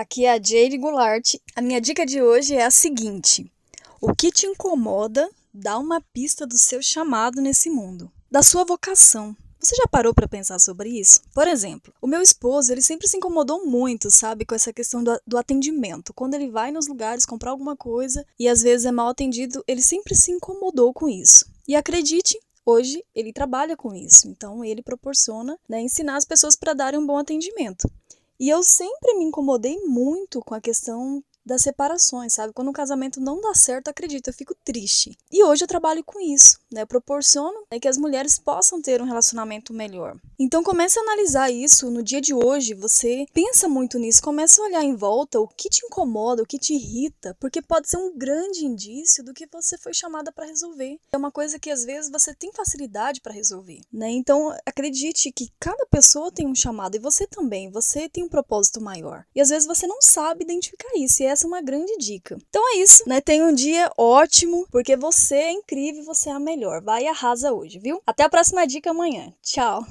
Aqui é a Jade Goulart. A minha dica de hoje é a seguinte: O que te incomoda dá uma pista do seu chamado nesse mundo, da sua vocação. Você já parou para pensar sobre isso? Por exemplo, o meu esposo, ele sempre se incomodou muito, sabe, com essa questão do, do, atendimento. Quando ele vai nos lugares comprar alguma coisa e às vezes é mal atendido, ele sempre se incomodou com isso. E acredite, hoje ele trabalha com isso. Então ele proporciona, né, ensinar as pessoas para darem um bom atendimento. E eu sempre me incomodei muito com a questão das separações, sabe? Quando um casamento não dá certo, acredito, eu fico triste. E hoje eu trabalho com isso, né? Eu proporciono né, que as mulheres possam ter um relacionamento melhor. Então comece a analisar isso no dia de hoje, você pensa muito nisso, começa a olhar em volta o que te incomoda, o que te irrita, porque pode ser um grande indício do que você foi chamada para resolver. É uma coisa que às vezes você tem facilidade para resolver, né? Então acredite que cada pessoa tem um chamado e você também, você tem um propósito maior. E às vezes você não sabe identificar isso, e essa é uma grande dica. Então é isso, né? Tenha um dia ótimo, porque você é incrível, você é a melhor. Vai e arrasa hoje, viu? Até a próxima dica amanhã. Tchau!